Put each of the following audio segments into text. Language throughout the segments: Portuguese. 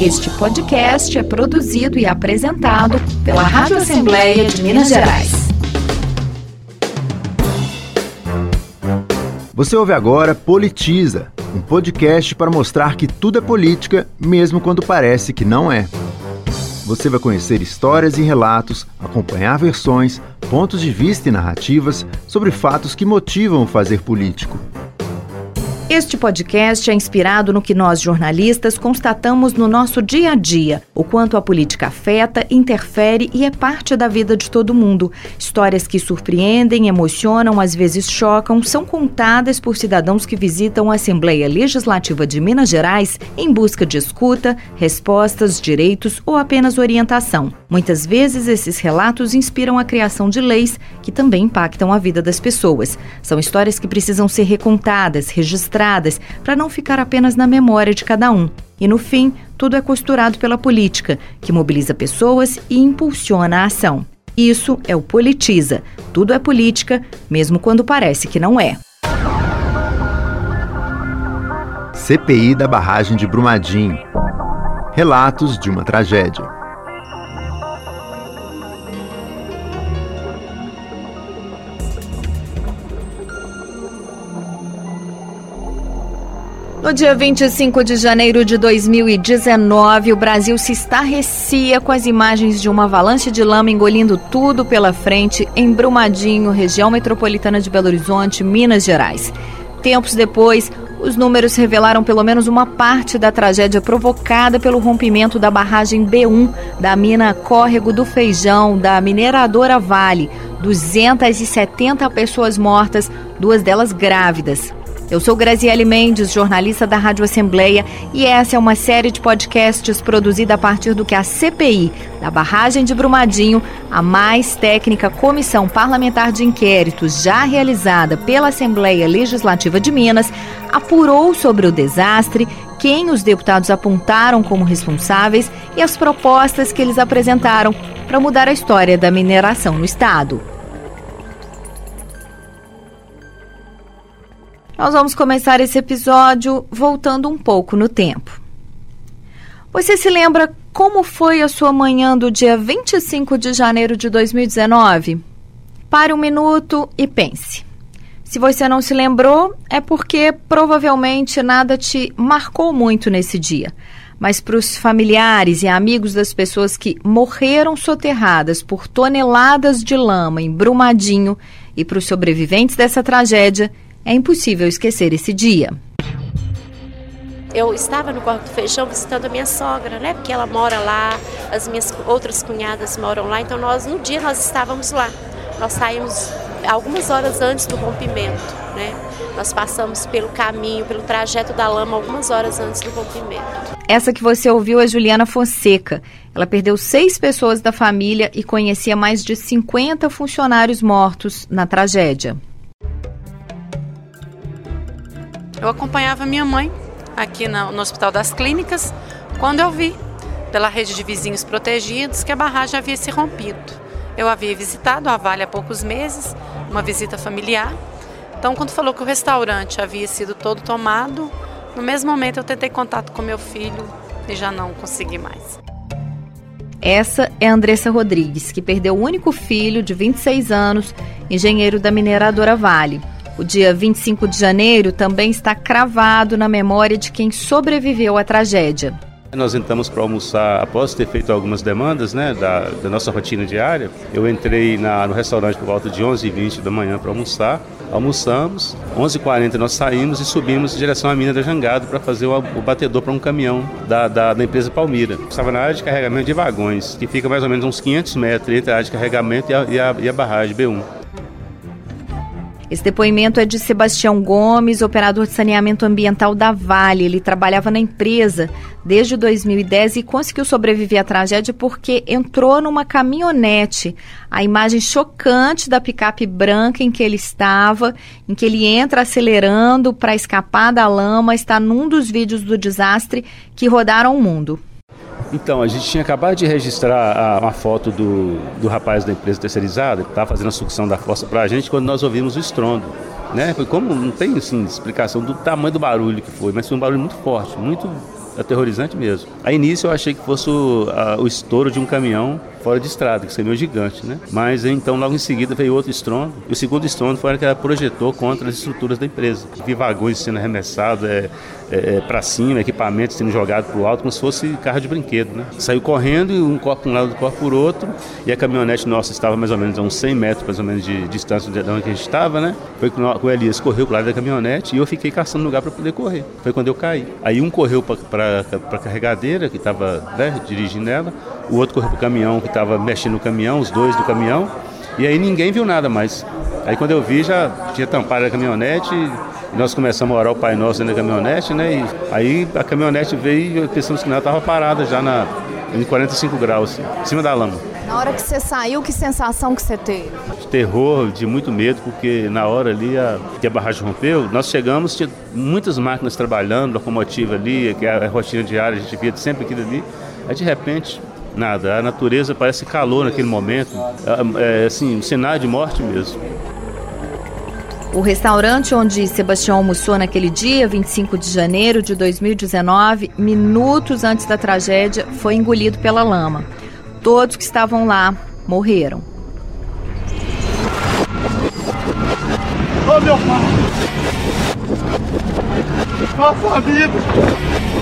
Este podcast é produzido e apresentado pela Rádio Assembleia de Minas Gerais. Você ouve agora Politiza, um podcast para mostrar que tudo é política, mesmo quando parece que não é. Você vai conhecer histórias e relatos, acompanhar versões, pontos de vista e narrativas sobre fatos que motivam o fazer político. Este podcast é inspirado no que nós jornalistas constatamos no nosso dia a dia, o quanto a política afeta, interfere e é parte da vida de todo mundo. Histórias que surpreendem, emocionam, às vezes chocam, são contadas por cidadãos que visitam a Assembleia Legislativa de Minas Gerais em busca de escuta, respostas, direitos ou apenas orientação. Muitas vezes esses relatos inspiram a criação de leis que também impactam a vida das pessoas. São histórias que precisam ser recontadas, registradas registradas para não ficar apenas na memória de cada um. E no fim, tudo é costurado pela política, que mobiliza pessoas e impulsiona a ação. Isso é o Politiza. Tudo é política, mesmo quando parece que não é. CPI da barragem de Brumadinho. Relatos de uma tragédia. No dia 25 de janeiro de 2019, o Brasil se estarrecia com as imagens de uma avalanche de lama engolindo tudo pela frente em Brumadinho, região metropolitana de Belo Horizonte, Minas Gerais. Tempos depois, os números revelaram pelo menos uma parte da tragédia provocada pelo rompimento da barragem B1 da mina Córrego do Feijão, da mineradora Vale. 270 pessoas mortas, duas delas grávidas. Eu sou Graziele Mendes, jornalista da Rádio Assembleia, e essa é uma série de podcasts produzida a partir do que a CPI, da barragem de Brumadinho, a mais técnica comissão parlamentar de inquéritos já realizada pela Assembleia Legislativa de Minas, apurou sobre o desastre, quem os deputados apontaram como responsáveis e as propostas que eles apresentaram para mudar a história da mineração no estado. Nós vamos começar esse episódio voltando um pouco no tempo. Você se lembra como foi a sua manhã do dia 25 de janeiro de 2019? Pare um minuto e pense. Se você não se lembrou, é porque provavelmente nada te marcou muito nesse dia. Mas para os familiares e amigos das pessoas que morreram soterradas por toneladas de lama em Brumadinho e para os sobreviventes dessa tragédia, é impossível esquecer esse dia. Eu estava no Corpo do Feijão visitando a minha sogra, né? Porque ela mora lá, as minhas outras cunhadas moram lá, então nós no dia nós estávamos lá. Nós saímos algumas horas antes do rompimento, né? Nós passamos pelo caminho, pelo trajeto da lama algumas horas antes do rompimento. Essa que você ouviu é Juliana Fonseca. Ela perdeu seis pessoas da família e conhecia mais de 50 funcionários mortos na tragédia. Eu acompanhava minha mãe aqui no, Hospital das Clínicas quando eu vi, pela rede de vizinhos protegidos, que a barragem havia se rompido. Eu havia visitado a Vale há poucos meses, uma visita familiar. Então, quando falou que o restaurante havia sido todo tomado, no mesmo momento eu tentei contato com meu filho e já não consegui mais. Essa é Andressa Rodrigues, que perdeu o único filho de 26 anos, engenheiro da mineradora Vale. O dia 25 de janeiro também está cravado na memória de quem sobreviveu à tragédia. Nós entramos para almoçar após ter feito algumas demandas né, da, da nossa rotina diária. Eu entrei na, no restaurante por volta de 11h20 da manhã para almoçar. Almoçamos, 11h40 nós saímos e subimos em direção à mina da Jangada para fazer o, o batedor para um caminhão da, da, da, empresa Palmira. Estava na área de carregamento de vagões, que fica mais ou menos uns 500 metros entre a área de carregamento e a, e a, e a barragem B1. Esse depoimento é de Sebastião Gomes, operador de saneamento ambiental da Vale. Ele trabalhava na empresa desde 2010 e conseguiu sobreviver à tragédia porque entrou numa caminhonete. A imagem chocante da picape branca em que ele estava, em que ele entra acelerando para escapar da lama, está num dos vídeos do desastre que rodaram o mundo. Então, a gente tinha acabado de registrar uma foto do, do rapaz da empresa terceirizada, que estava fazendo a sucção da fossa para a gente, quando nós ouvimos o estrondo. Né? Foi como, não tem assim, explicação do tamanho do barulho que foi, mas foi um barulho muito forte, muito aterrorizante mesmo. A início eu achei que fosse o, a, o estouro de um caminhão fora de estrada, que seria meio gigante, né? Mas então logo em seguida veio outro estrondo. E o segundo estrondo foi que ela projetou contra as estruturas da empresa. Vi vagões sendo arremessados é, é, é para cima, equipamentos sendo jogados para o alto, como se fosse carro de brinquedo, né? Saiu correndo um corpo para um lado, outro corpo por outro. E a caminhonete nossa estava mais ou menos a uns 100 metros, mais ou menos, de distância de onde a gente estava, né? Foi que o Elias correu para o lado da caminhonete e eu fiquei caçando lugar para poder correr. Foi quando eu caí. Aí um correu para a carregadeira, que estava né, dirigindo ela, o outro correu para o caminhão, que estava mexendo no caminhão, os dois do caminhão, e aí ninguém viu nada mais. Aí quando eu vi, já tinha tampado a caminhonete, nós começamos a orar o Pai Nosso dentro da caminhonete, né? E aí a caminhonete veio e pensamos que ela estava parada já na, em 45 graus, em cima da lama. Na hora que você saiu, que sensação que você teve? De terror, de muito medo, porque na hora ali a, que a barragem rompeu, nós chegamos, tinha muitas máquinas trabalhando, locomotiva ali, que é a rotina diária, a gente via sempre aquilo ali. Aí de repente, nada, a natureza parece calor naquele momento, é, é assim, um cenário de morte mesmo. O restaurante onde Sebastião almoçou naquele dia, 25 de janeiro de 2019, minutos antes da tragédia, foi engolido pela lama. Todos que estavam lá morreram. Ô oh, meu pai! Nossa vida!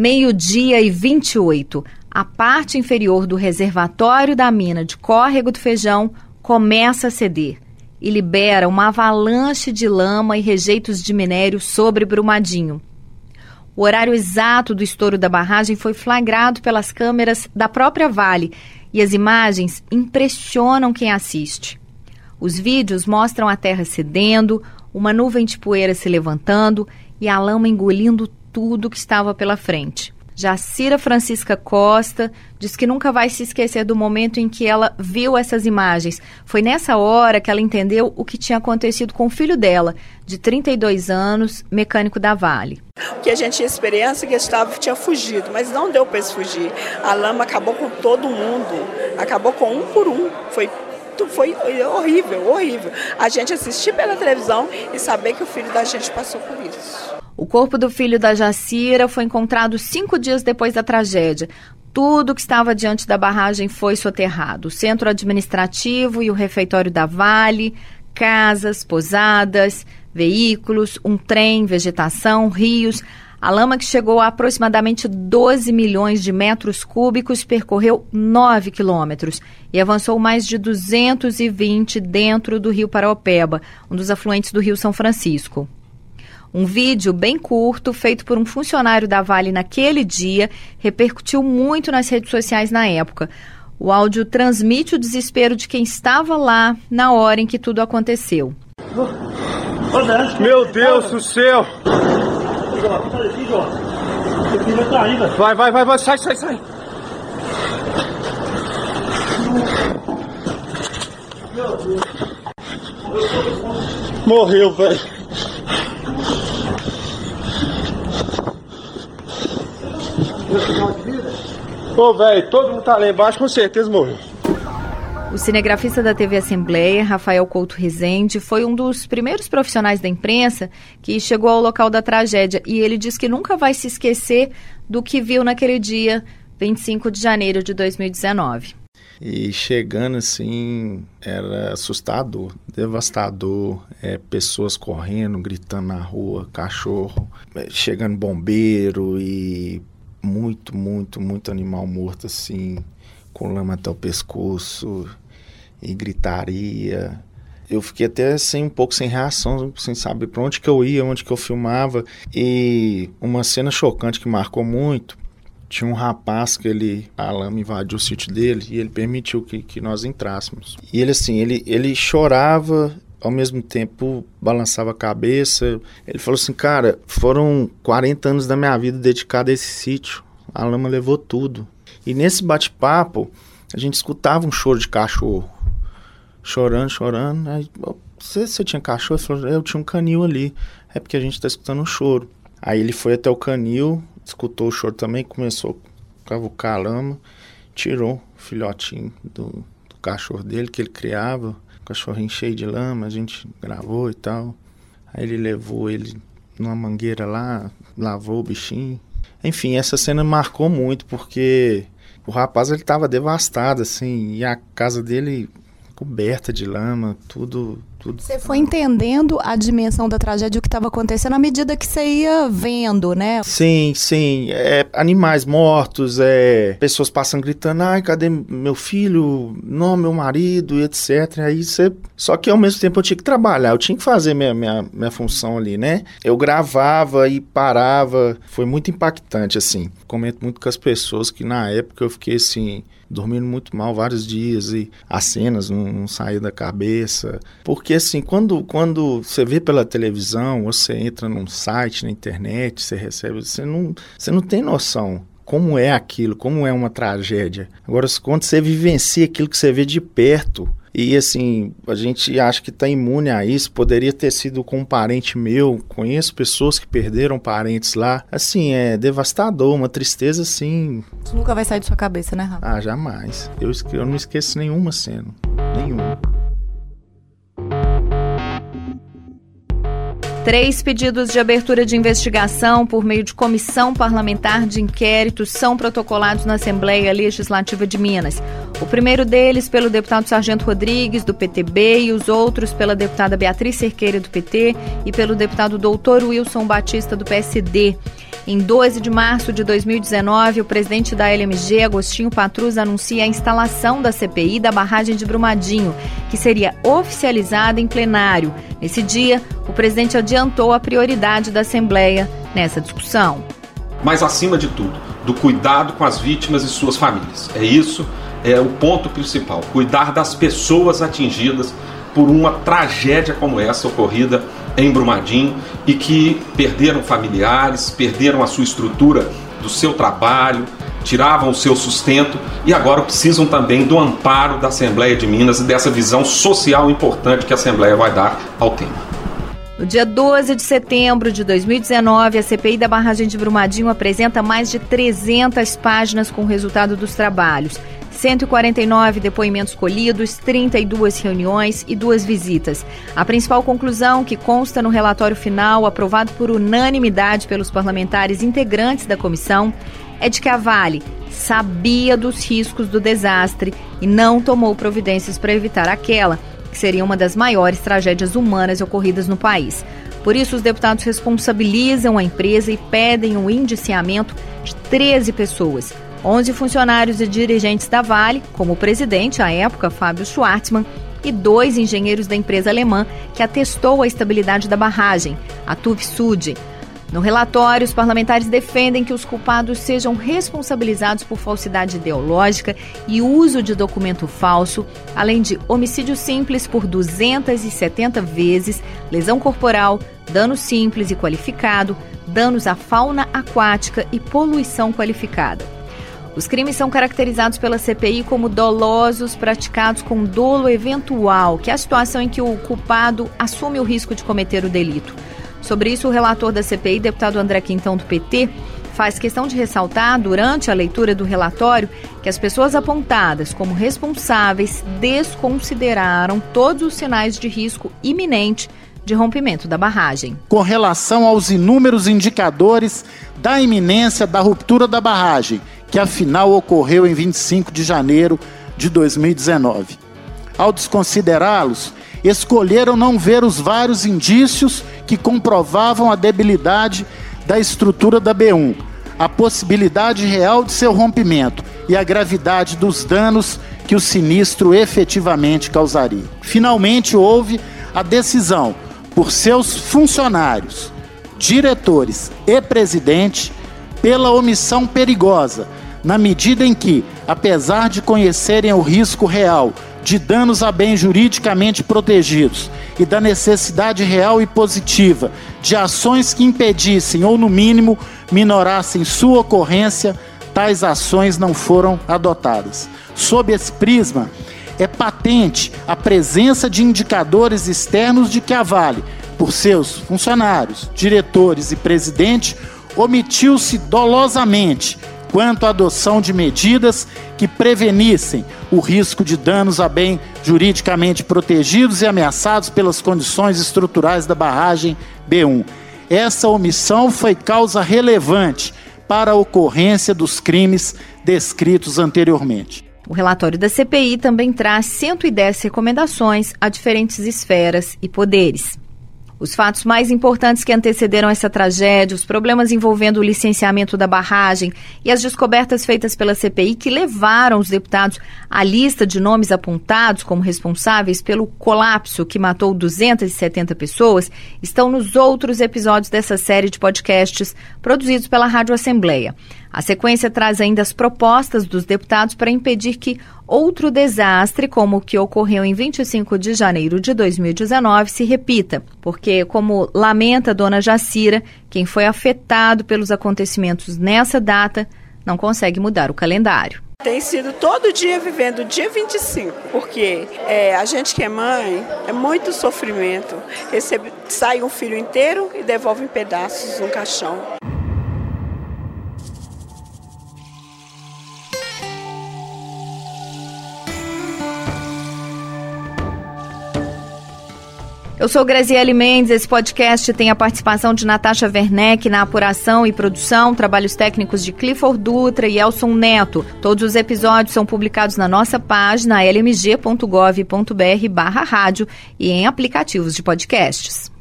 Meio-dia e 28. A parte inferior do reservatório da mina de Córrego do Feijão começa a ceder e libera uma avalanche de lama e rejeitos de minério sobre Brumadinho. O horário exato do estouro da barragem foi flagrado pelas câmeras da própria Vale e as imagens impressionam quem assiste. Os vídeos mostram a terra cedendo, uma nuvem de poeira se levantando e a lama engolindo tudo que estava pela frente. Jacira Francisca Costa diz que nunca vai se esquecer do momento em que ela viu essas imagens. Foi nessa hora que ela entendeu o que tinha acontecido com o filho dela, de 32 anos, mecânico da Vale. O que a gente tinha experiência que Gustavo tinha fugido, mas não deu para ele fugir. A lama acabou com todo mundo, acabou com um por um. Foi foi horrível, horrível. A gente assistir pela televisão e saber que o filho da gente passou por isso. O corpo do filho da Jacira foi encontrado cinco dias depois da tragédia. Tudo que estava diante da barragem foi soterrado: o centro administrativo e o refeitório da Vale, casas, pousadas, veículos, um trem, vegetação, rios. A lama que chegou a aproximadamente 12 milhões de metros cúbicos percorreu 9 quilômetros e avançou mais de 220 dentro do rio Paraopeba, um dos afluentes do rio São Francisco. Um vídeo bem curto, feito por um funcionário da Vale naquele dia, repercutiu muito nas redes sociais na época. O áudio transmite o desespero de quem estava lá na hora em que tudo aconteceu. Meu Deus do céu! Vai, vai, vai, vai, sai, sai, sai! Morreu, velho. Ô, velho, todo mundo tá lá embaixo, com certeza morreu. O cinegrafista da TV Assembleia, Rafael Couto Rezende, foi um dos primeiros profissionais da imprensa que chegou ao local da tragédia e ele diz que nunca vai se esquecer do que viu naquele dia, 25 de janeiro de 2019. E chegando assim, era assustador, devastador. É, pessoas correndo, gritando na rua, cachorro, é, chegando bombeiro e muito, muito, muito animal morto assim, com lama até o pescoço e gritaria. Eu fiquei até assim, um pouco sem reação, sem saber para onde que eu ia, onde que eu filmava. E uma cena chocante que marcou muito, tinha um rapaz que ele, a lama invadiu o sítio dele e ele permitiu que, que nós entrássemos. E ele assim, ele, ele chorava ao mesmo tempo balançava a cabeça. Ele falou assim: Cara, foram 40 anos da minha vida dedicada a esse sítio. A lama levou tudo. E nesse bate-papo, a gente escutava um choro de cachorro. Chorando, chorando. Aí, você, você tinha cachorro? Ele falou: Eu tinha um canil ali. É porque a gente está escutando um choro. Aí ele foi até o canil, escutou o choro também, começou a cavucar a lama, tirou o filhotinho do, do cachorro dele que ele criava cachorrinho cheio de lama, a gente gravou e tal. Aí ele levou ele numa mangueira lá, lavou o bichinho. Enfim, essa cena marcou muito porque o rapaz ele tava devastado assim, e a casa dele coberta de lama, tudo tudo. Você foi entendendo a dimensão da tragédia, o que estava acontecendo à medida que você ia vendo, né? Sim, sim. É, animais mortos, é, pessoas passando gritando, ai, cadê meu filho? Não, meu marido, etc. Aí você... Só que ao mesmo tempo eu tinha que trabalhar, eu tinha que fazer minha, minha, minha função ali, né? Eu gravava e parava. Foi muito impactante, assim. Comento muito com as pessoas que na época eu fiquei assim dormindo muito mal vários dias e as cenas não, não saíam da cabeça. Porque assim, quando, quando você vê pela televisão, você entra num site, na internet, você recebe, você não, você não tem noção como é aquilo, como é uma tragédia. Agora, quando você vivencia aquilo que você vê de perto, e assim, a gente acha que está imune a isso. Poderia ter sido com um parente meu. Conheço pessoas que perderam parentes lá. Assim, é devastador, uma tristeza assim. Isso nunca vai sair de sua cabeça, né, Rafa? Ah, jamais. Eu, eu não esqueço nenhuma cena. Nenhuma. Três pedidos de abertura de investigação por meio de comissão parlamentar de inquérito são protocolados na Assembleia Legislativa de Minas. O primeiro deles pelo deputado Sargento Rodrigues, do PTB, e os outros pela deputada Beatriz Cerqueira, do PT, e pelo deputado doutor Wilson Batista, do PSD. Em 12 de março de 2019, o presidente da LMG, Agostinho Patrus, anuncia a instalação da CPI da barragem de Brumadinho, que seria oficializada em plenário. Nesse dia, o presidente adiantou a prioridade da Assembleia nessa discussão. Mas, acima de tudo, do cuidado com as vítimas e suas famílias. É isso, é o ponto principal: cuidar das pessoas atingidas por uma tragédia como essa ocorrida em Brumadinho e que perderam familiares, perderam a sua estrutura do seu trabalho, tiravam o seu sustento e agora precisam também do amparo da Assembleia de Minas e dessa visão social importante que a Assembleia vai dar ao tema. No dia 12 de setembro de 2019, a CPI da barragem de Brumadinho apresenta mais de 300 páginas com o resultado dos trabalhos. 149 depoimentos colhidos, 32 reuniões e duas visitas. A principal conclusão, que consta no relatório final, aprovado por unanimidade pelos parlamentares integrantes da comissão, é de que a Vale sabia dos riscos do desastre e não tomou providências para evitar aquela, que seria uma das maiores tragédias humanas ocorridas no país. Por isso, os deputados responsabilizam a empresa e pedem o um indiciamento de 13 pessoas 11 funcionários e dirigentes da Vale, como o presidente, à época, Fábio Schwartzmann, e dois engenheiros da empresa alemã que atestou a estabilidade da barragem, a TUV Sud. No relatório, os parlamentares defendem que os culpados sejam responsabilizados por falsidade ideológica e uso de documento falso, além de homicídio simples por 270 vezes, lesão corporal, dano simples e qualificado, danos à fauna aquática e poluição qualificada. Os crimes são caracterizados pela CPI como dolosos praticados com dolo eventual, que é a situação em que o culpado assume o risco de cometer o delito. Sobre isso, o relator da CPI, deputado André Quintão, do PT, faz questão de ressaltar, durante a leitura do relatório, que as pessoas apontadas como responsáveis desconsideraram todos os sinais de risco iminente de rompimento da barragem. Com relação aos inúmeros indicadores da iminência da ruptura da barragem que afinal ocorreu em 25 de janeiro de 2019. Ao desconsiderá-los, escolheram não ver os vários indícios que comprovavam a debilidade da estrutura da B1, a possibilidade real de seu rompimento e a gravidade dos danos que o sinistro efetivamente causaria. Finalmente houve a decisão por seus funcionários, diretores e presidente pela omissão perigosa na medida em que, apesar de conhecerem o risco real de danos a bens juridicamente protegidos e da necessidade real e positiva de ações que impedissem ou, no mínimo, minorassem sua ocorrência, tais ações não foram adotadas. Sob esse prisma, é patente a presença de indicadores externos de que a Vale, por seus funcionários, diretores e presidente, omitiu-se dolosamente quanto à adoção de medidas que prevenissem o risco de danos a bem juridicamente protegidos e ameaçados pelas condições estruturais da barragem B1. Essa omissão foi causa relevante para a ocorrência dos crimes descritos anteriormente. O relatório da CPI também traz 110 recomendações a diferentes esferas e poderes. Os fatos mais importantes que antecederam essa tragédia, os problemas envolvendo o licenciamento da barragem e as descobertas feitas pela CPI que levaram os deputados à lista de nomes apontados como responsáveis pelo colapso que matou 270 pessoas estão nos outros episódios dessa série de podcasts produzidos pela Rádio Assembleia. A sequência traz ainda as propostas dos deputados para impedir que outro desastre, como o que ocorreu em 25 de janeiro de 2019, se repita. Porque, como lamenta a dona Jacira, quem foi afetado pelos acontecimentos nessa data não consegue mudar o calendário. Tem sido todo dia vivendo o dia 25, porque é, a gente que é mãe, é muito sofrimento. Recebe, sai um filho inteiro e devolve em pedaços no caixão. Eu sou Graziele Mendes. Esse podcast tem a participação de Natasha Werneck na apuração e produção, trabalhos técnicos de Clifford Dutra e Elson Neto. Todos os episódios são publicados na nossa página lmg.gov.br/barra rádio e em aplicativos de podcasts.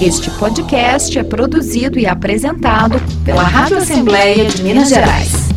Este podcast é produzido e apresentado pela Rádio Assembleia de Minas Gerais.